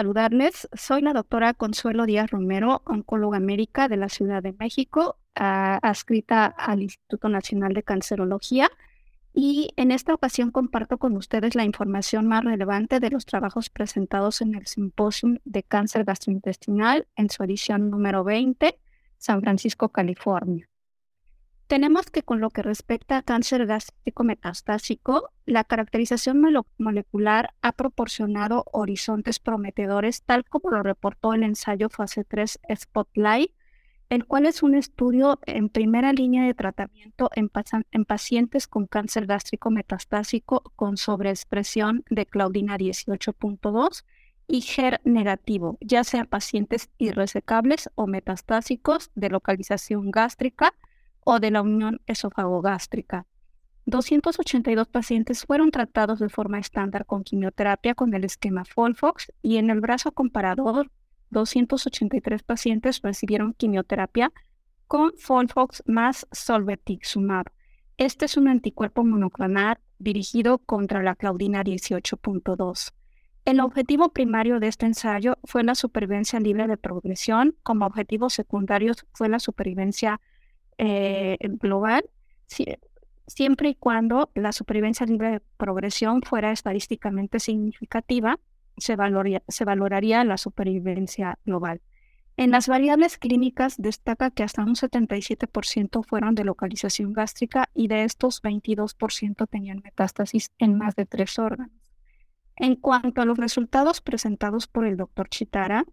saludarles. Soy la doctora Consuelo Díaz Romero, oncóloga médica de la Ciudad de México, adscrita al Instituto Nacional de Cancerología. Y en esta ocasión comparto con ustedes la información más relevante de los trabajos presentados en el Simposium de Cáncer Gastrointestinal en su edición número 20, San Francisco, California. Tenemos que con lo que respecta a cáncer gástrico metastásico, la caracterización molecular ha proporcionado horizontes prometedores, tal como lo reportó el ensayo fase 3 Spotlight, el cual es un estudio en primera línea de tratamiento en, en pacientes con cáncer gástrico metastásico con sobreexpresión de claudina 18.2 y GER negativo, ya sea pacientes irresecables o metastásicos de localización gástrica o de la unión esofagogástrica. 282 pacientes fueron tratados de forma estándar con quimioterapia con el esquema Folfox y en el brazo comparador 283 pacientes recibieron quimioterapia con Folfox más Solvetixumab. Este es un anticuerpo monoclonal dirigido contra la claudina 18.2. El objetivo primario de este ensayo fue la supervivencia libre de progresión. Como objetivos secundarios fue la supervivencia eh, global, siempre y cuando la supervivencia libre de progresión fuera estadísticamente significativa, se, se valoraría la supervivencia global. En las variables clínicas destaca que hasta un 77% fueron de localización gástrica y de estos 22% tenían metástasis en más de tres órganos. En cuanto a los resultados presentados por el doctor Chitara,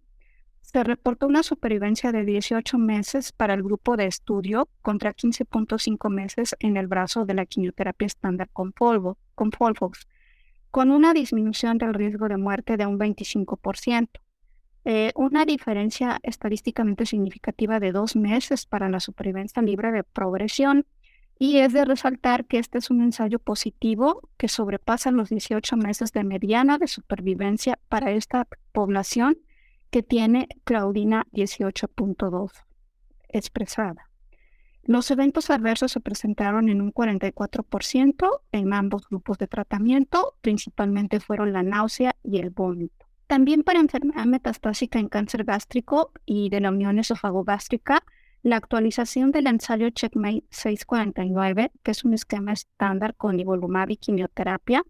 se reportó una supervivencia de 18 meses para el grupo de estudio contra 15.5 meses en el brazo de la quimioterapia estándar con, polvo, con Folfox, con una disminución del riesgo de muerte de un 25%. Eh, una diferencia estadísticamente significativa de dos meses para la supervivencia libre de progresión y es de resaltar que este es un ensayo positivo que sobrepasa los 18 meses de mediana de supervivencia para esta población que tiene Claudina 18.2 expresada. Los eventos adversos se presentaron en un 44% en ambos grupos de tratamiento, principalmente fueron la náusea y el vómito. También para enfermedad metastásica en cáncer gástrico y de la unión esofagogástrica, la actualización del ensayo Checkmate 649, que es un esquema estándar con nivolumab y quimioterapia,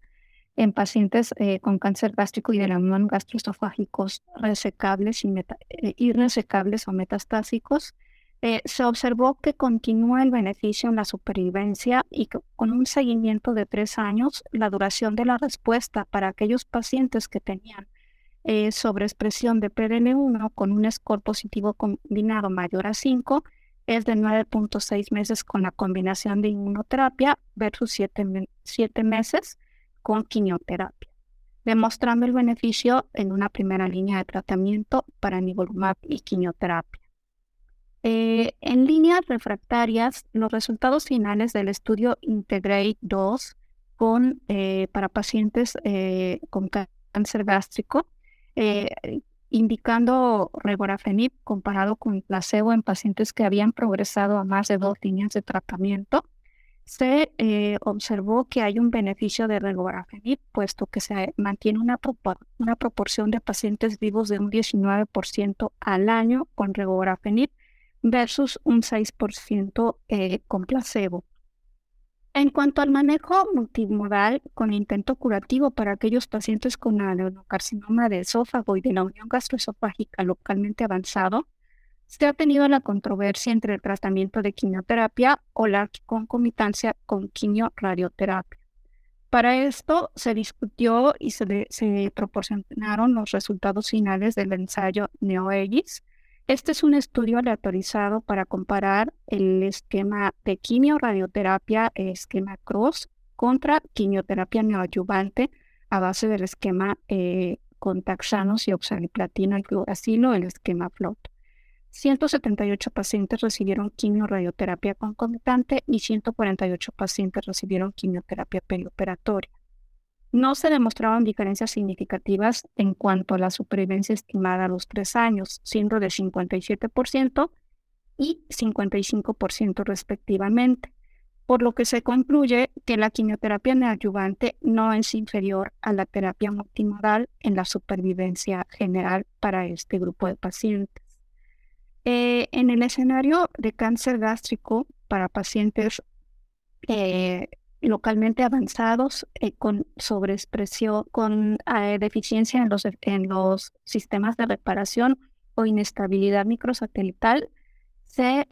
en pacientes eh, con cáncer gástrico y de la gastroesofágicos resecables y eh, irresecables o metastásicos, eh, se observó que continúa el beneficio en la supervivencia y con un seguimiento de tres años, la duración de la respuesta para aquellos pacientes que tenían sobreexpresión de PDL1 con un score positivo combinado mayor a 5 es de 9.6 meses con la combinación de inmunoterapia versus 7 meses con quimioterapia, demostrando el beneficio en una primera línea de tratamiento para nivolumab y quimioterapia. Eh, en líneas refractarias, los resultados finales del estudio Integrate 2 con, eh, para pacientes eh, con cáncer gástrico, indicando regorafenib comparado con placebo en pacientes que habían progresado a más de dos líneas de tratamiento, se eh, observó que hay un beneficio de regorafenib, puesto que se mantiene una, proporción de pacientes vivos de un 19% al año con regorafenib versus un 6% eh, con placebo. En cuanto al manejo multimodal con intento curativo para aquellos pacientes con adenocarcinoma de esófago y de la unión gastroesofágica localmente avanzado, se ha tenido la controversia entre el tratamiento de quimioterapia o la concomitancia con quimio-radioterapia. Para esto se discutió y se, proporcionaron los resultados finales del ensayo NeoEGIS. Este es un estudio aleatorizado para comparar el esquema de quimio-radioterapia, esquema CROSS, contra quimioterapia neoadyuvante a base del esquema eh, con taxanos y oxaliplatino y fluoracilo, el esquema FLOT. 178 pacientes recibieron quimio-radioterapia concomitante y 148 pacientes recibieron quimioterapia perioperatoria. No se demostraron diferencias significativas en cuanto a la supervivencia estimada a los tres años, siendo de 57% y 55% respectivamente. por lo que se concluye que la quimioterapia neoadyuvante no es inferior a la terapia multimodal en la supervivencia general para este grupo de pacientes. Eh, en el escenario de cáncer gástrico para pacientes eh, localmente avanzados eh, con sobreexpresión, con deficiencia en los, en los sistemas de reparación o inestabilidad microsatelital, se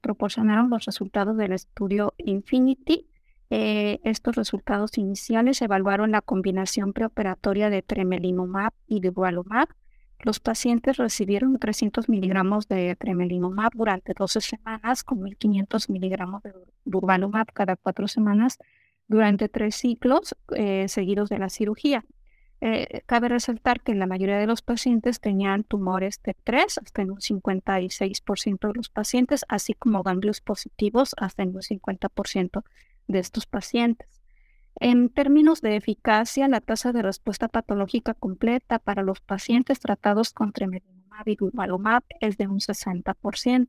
proporcionaron los resultados del estudio Infinity. Estos resultados iniciales evaluaron la combinación preoperatoria de tremelimumab y de. Los pacientes recibieron 300 miligramos de tremelimumab durante 12 semanas con 1.500 miligramos de durvalumab cada cuatro semanas durante tres ciclos eh, seguidos de la cirugía. Eh, cabe resaltar que la mayoría de los pacientes tenían tumores de 3 hasta en un 56% de los pacientes, así como ganglios positivos hasta en un 50% de estos pacientes. En términos de eficacia, la tasa de respuesta patológica completa para los pacientes tratados con tremelimumab y durvalumab es de un 60%.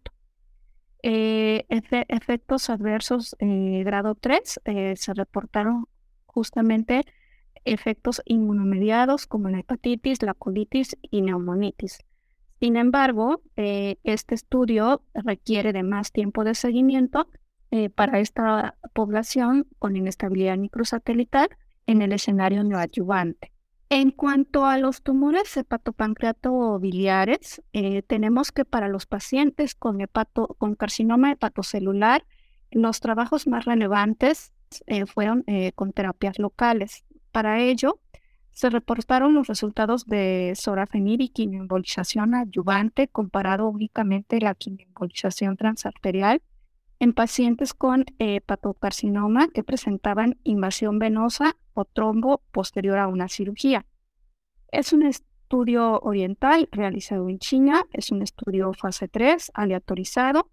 Eh, efectos adversos eh, grado 3 se reportaron justamente efectos inmunomediados como la hepatitis, la colitis y neumonitis. Sin embargo, eh, este estudio requiere de más tiempo de seguimiento eh, para esta población con inestabilidad microsatelital en el escenario neoadyuvante. En cuanto a los tumores hepatopancreato-biliares, eh, tenemos que para los pacientes con, carcinoma hepatocelular, los trabajos más relevantes fueron con terapias locales. Para ello, se reportaron los resultados de sorafenib y quimioembolización adyuvante comparado únicamente la quimioembolización transarterial en pacientes con hepatocarcinoma que presentaban invasión venosa o trombo posterior a una cirugía. Es un estudio oriental realizado en China, es un estudio fase 3 aleatorizado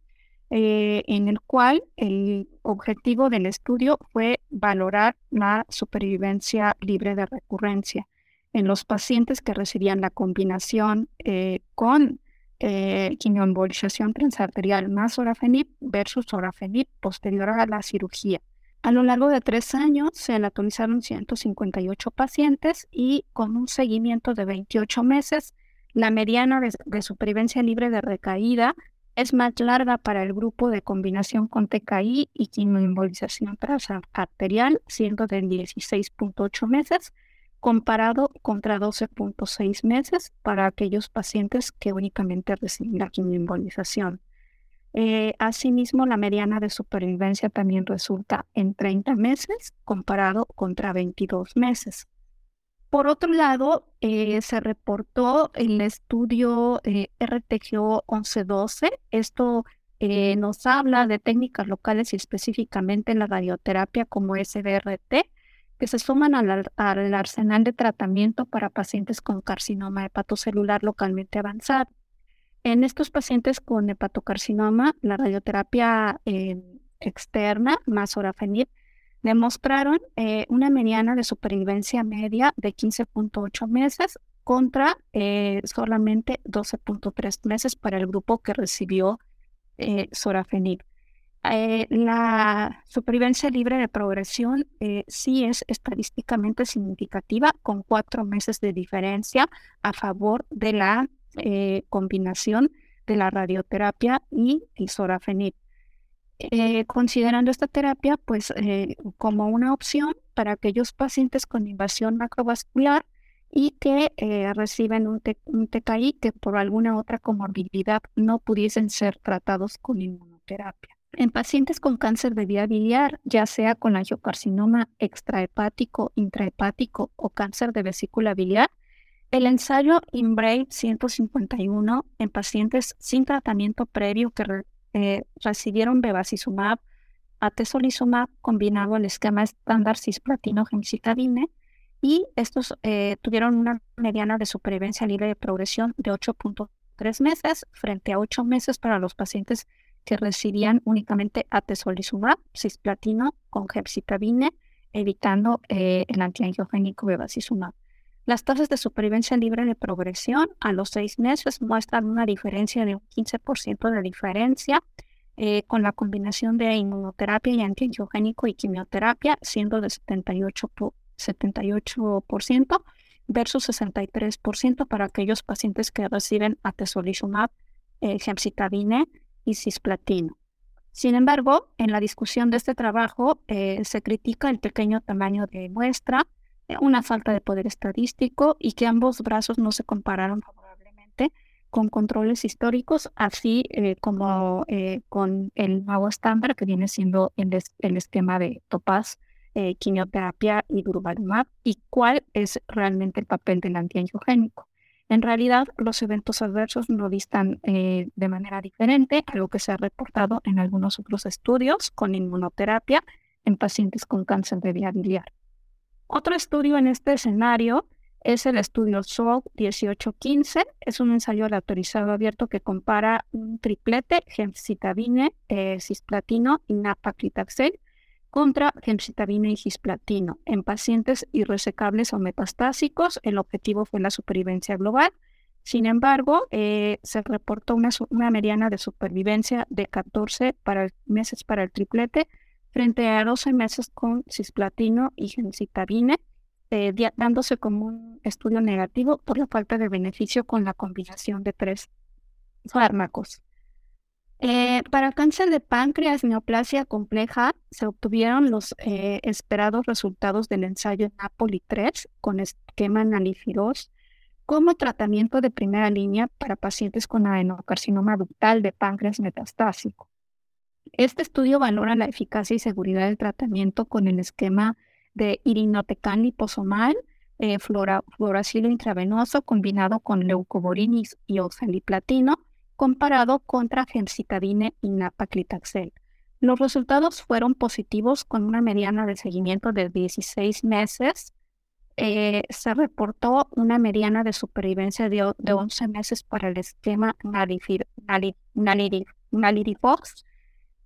eh, en el cual el objetivo del estudio fue valorar la supervivencia libre de recurrencia en los pacientes que recibían la combinación eh, con eh, quimioembolización transarterial más sorafenib versus sorafenib posterior a la cirugía. A lo largo de tres años se aleatorizaron 158 pacientes y con un seguimiento de 28 meses, la mediana de supervivencia libre de recaída es más larga para el grupo de combinación con TKI y quimioembolización transarterial, siendo de 16.8 meses, comparado contra 12.6 meses para aquellos pacientes que únicamente reciben la quimioembolización. Eh, asimismo, la mediana de supervivencia también resulta en 30 meses, comparado contra 22 meses. Por otro lado, eh, se reportó el estudio eh, RTGO 1112. Esto nos habla de técnicas locales y específicamente en la radioterapia como SBRT, que se suman al, arsenal de tratamiento para pacientes con carcinoma hepatocelular localmente avanzado. En estos pacientes con hepatocarcinoma, la radioterapia externa más sorafenib demostraron eh, una mediana de supervivencia media de 15.8 meses contra eh, solamente 12.3 meses para el grupo que recibió eh, la supervivencia libre de progresión sí es estadísticamente significativa, con cuatro meses de diferencia a favor de la combinación de la radioterapia y el sorafenib. Eh, considerando esta terapia pues eh, como una opción para aquellos pacientes con invasión macrovascular y que eh, reciben un, TKI que por alguna otra comorbilidad no pudiesen ser tratados con inmunoterapia. En pacientes con cáncer de vía biliar, ya sea con angiocarcinoma extrahepático, intrahepático o cáncer de vesícula biliar, el ensayo INBRAVE 151 en pacientes sin tratamiento previo que eh, recibieron bevacizumab, atezolizumab combinado al esquema estándar cisplatino gemcitabine y estos eh, tuvieron una mediana de supervivencia libre de progresión de 8.3 meses frente a 8 meses para los pacientes que recibían únicamente atezolizumab, cisplatino con gemcitabine, evitando eh, el antiangiogénico bevacizumab. Las tasas de supervivencia libre de progresión a los seis meses muestran una diferencia de un 15% de diferencia eh, con la combinación de inmunoterapia y antiangiogénico y quimioterapia, siendo de 78%, 78% versus 63% para aquellos pacientes que reciben atezolizumab, eh, gemcitabine y cisplatino. Sin embargo, en la discusión de este trabajo eh, se critica el pequeño tamaño de muestra, eh, una falta de poder estadístico y que ambos brazos no se compararon favorablemente con controles históricos, así eh, como con el nuevo estándar que viene siendo el, esquema de Topaz, quimioterapia y durvalumab, y cuál es realmente el papel del antiangiogénico. En realidad, los eventos adversos no distan eh, de manera diferente a lo que se ha reportado en algunos otros estudios con inmunoterapia en pacientes con cáncer de vía biliar. Otro estudio en este escenario es el estudio SOLV 1815. Es un ensayo autorizado abierto que compara un triplete gemcitabine, eh, cisplatino y napaclitaxel contra gemcitabina y cisplatino en pacientes irresecables o metastásicos. El objetivo fue la supervivencia global. Sin embargo, eh, se reportó una, mediana de supervivencia de 14 meses para el triplete frente a 12 meses con cisplatino y gemcitabine, eh, dándose como un estudio negativo por la falta de beneficio con la combinación de tres fármacos. Eh, para cáncer de páncreas, neoplasia compleja, se obtuvieron los eh, esperados resultados del ensayo Napoli 3 con esquema nalifiros como tratamiento de primera línea para pacientes con adenocarcinoma ductal de páncreas metastásico. Este estudio valora la eficacia y seguridad del tratamiento con el esquema de irinotecan liposomal, eh, intravenoso combinado con leucovorin y oxaliplatino comparado contra gemcitabine y napaclitaxel. Los resultados fueron positivos con una mediana de seguimiento de 16 meses. Eh, se reportó una mediana de supervivencia de, 11 meses para el esquema Nalirifox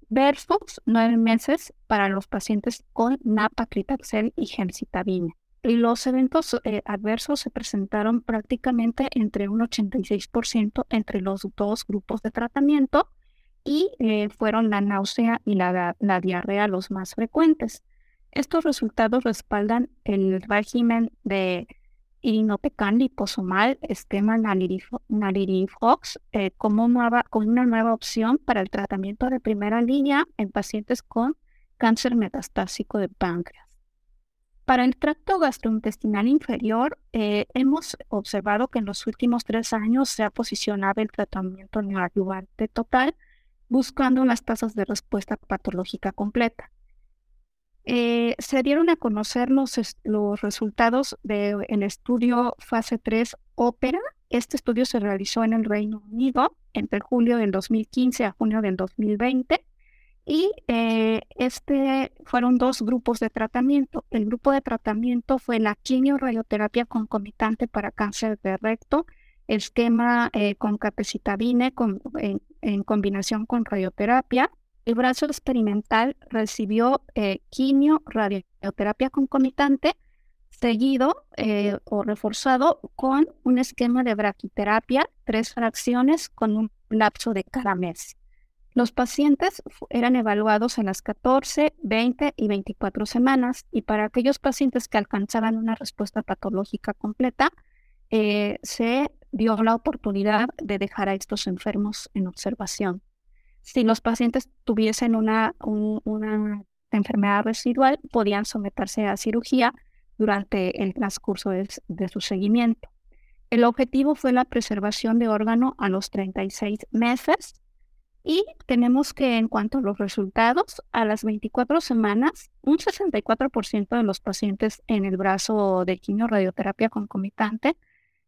versus 9 meses para los pacientes con napaclitaxel y gemcitabine los eventos eh, adversos se presentaron prácticamente entre un 86% entre los dos grupos de tratamiento y eh, fueron la náusea y la, diarrea los más frecuentes. Estos resultados respaldan el régimen de irinotecan liposomal esquema Nalirifox eh, como una nueva opción para el tratamiento de primera línea en pacientes con cáncer metastásico de páncreas. Para el tracto gastrointestinal inferior, eh, hemos observado que en los últimos tres años se ha posicionado el tratamiento neoadyuvante total, buscando las tasas de respuesta patológica completa. Eh, se dieron a conocer los, resultados del estudio fase 3 ópera. Este estudio se realizó en el Reino Unido entre julio del 2015 a junio del 2020 y eh, este fueron dos grupos de tratamiento. El grupo de tratamiento fue la quimio-radioterapia concomitante para cáncer de recto, esquema eh, con capecitabine en, combinación con radioterapia. El brazo experimental recibió eh, quimio-radioterapia concomitante seguido o reforzado con un esquema de braquiterapia, tres fracciones con un lapso de cada mes. Los pacientes eran evaluados en las 14, 20 y 24 semanas y para aquellos pacientes que alcanzaban una respuesta patológica completa, eh, se dio la oportunidad de dejar a estos enfermos en observación. Si los pacientes tuviesen una, una enfermedad residual, podían someterse a cirugía durante el transcurso de, de su seguimiento. El objetivo fue la preservación de órgano a los 36 meses y tenemos que en cuanto a los resultados, a las 24 semanas, un 64% de los pacientes en el brazo de quimio-radioterapia concomitante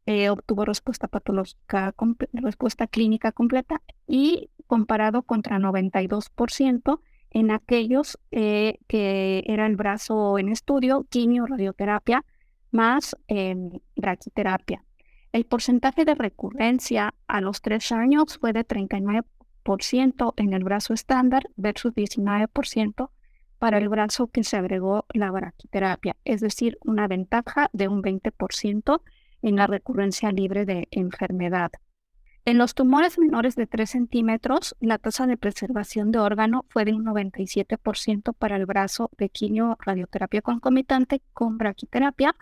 eh, obtuvo respuesta patológica, respuesta clínica completa y comparado contra 92% en aquellos eh, que era el brazo en estudio, quimio-radioterapia más eh. El porcentaje de recurrencia a los tres años fue de 39% en el brazo estándar versus 19% para el brazo que se agregó la braquiterapia, es decir, una ventaja de un 20% en la recurrencia libre de enfermedad. En los tumores menores de 3 centímetros, la tasa de preservación de órgano fue de un 97% para el brazo de quimio radioterapia concomitante con braquiterapia,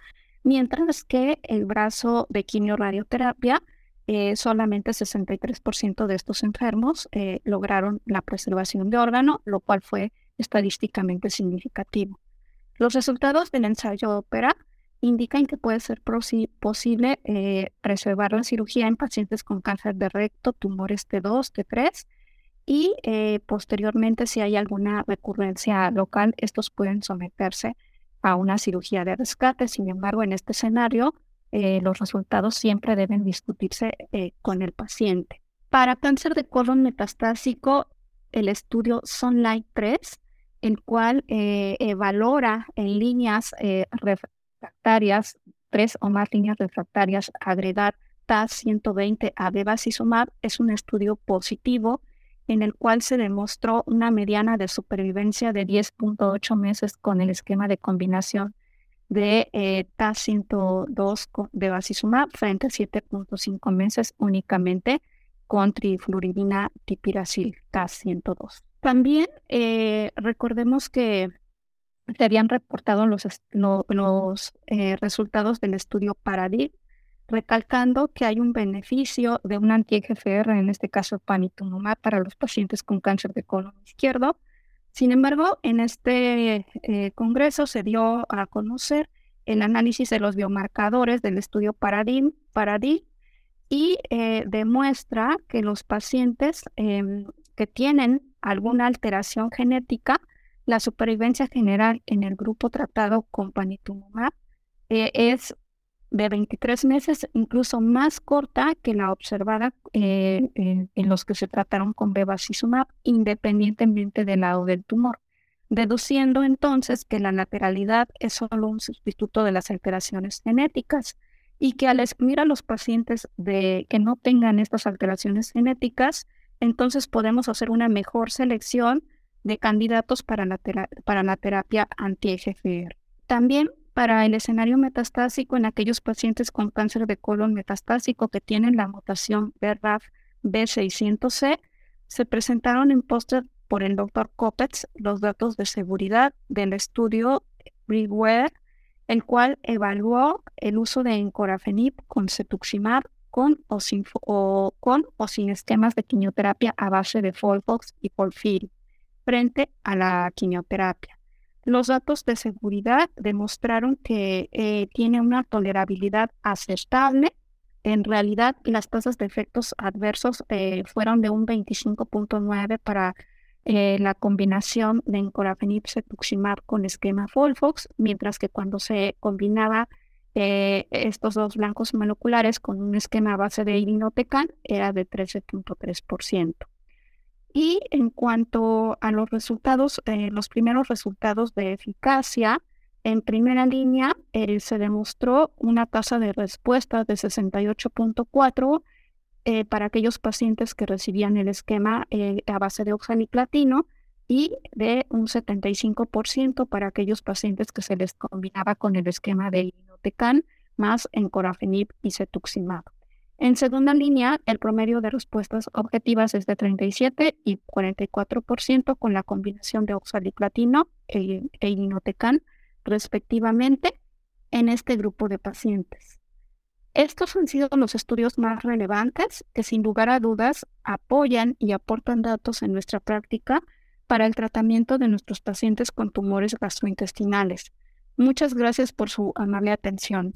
mientras que el brazo de quimio radioterapia, eh, solamente 63% de estos enfermos eh, lograron la preservación de órgano, lo cual fue estadísticamente significativo. Los resultados del ensayo ópera indican que puede ser posible eh, preservar la cirugía en pacientes con cáncer de recto, tumores T2, T3 y eh, posteriormente si hay alguna recurrencia local, estos pueden someterse a una cirugía de rescate. Sin embargo, en este escenario, eh, los resultados siempre deben discutirse con el paciente. Para cáncer de colon metastásico, el estudio Sunlight 3, el cual valora en líneas refractarias, tres o más líneas refractarias, agregar TAS 120 a bevacizumab es un estudio positivo en el cual se demostró una mediana de supervivencia de 10.8 meses con el esquema de combinación de eh, TAS 102 con bevacizumab frente a 7.5 meses únicamente con trifluoridina tipiracil TAS 102. También eh, recordemos que se habían reportado los, los eh, resultados del estudio Paradigm, recalcando que hay un beneficio de un anti-EGFR, en este caso panitumumab, para los pacientes con cáncer de colon izquierdo. Sin embargo, en este eh, congreso se dio a conocer el análisis de los biomarcadores del estudio Paradigm, y eh, demuestra que los pacientes em, que tienen alguna alteración genética la supervivencia general en el grupo tratado con panitumumab eh, es de 23 meses, incluso más corta que la observada eh, en, los que se trataron con bevacizumab, independientemente del lado del tumor, deduciendo entonces que la lateralidad es solo un sustituto de las alteraciones genéticas y que al excluir a los pacientes que no tengan estas alteraciones genéticas, entonces podemos hacer una mejor selección de candidatos para la, para la terapia anti-EGFR. También para el escenario metastásico en aquellos pacientes con cáncer de colon metastásico que tienen la mutación BRAF B600C, se presentaron en póster por el doctor Kopetz los datos de seguridad del estudio Breware, el cual evaluó el uso de encorafenib con cetuximab con o sin, o, con o sin esquemas de quimioterapia a base de Folfox y Polfiri frente a la quimioterapia. Los datos de seguridad demostraron que eh, tiene una tolerabilidad aceptable. En realidad, las tasas de efectos adversos eh, fueron de un 25.9 para eh, la combinación de encorafenib cetuximab con esquema Folfox, mientras que cuando se combinaba estos dos blancos moleculares con un esquema base de irinotecan era de 13.3%. Y en cuanto a los resultados, eh, los primeros resultados de eficacia, en primera línea eh, se demostró una tasa de respuesta de 68.4 eh, para aquellos pacientes que recibían el esquema a base de oxaliplatino y de un 75% para aquellos pacientes que se les combinaba con el esquema de irinotecan más encorafenib y cetuximab. En segunda línea, el promedio de respuestas objetivas es de 37 y 44% con la combinación de oxaliplatino e, e respectivamente, en este grupo de pacientes. Estos han sido los estudios más relevantes que sin lugar a dudas apoyan y aportan datos en nuestra práctica para el tratamiento de nuestros pacientes con tumores gastrointestinales. Muchas gracias por su amable atención.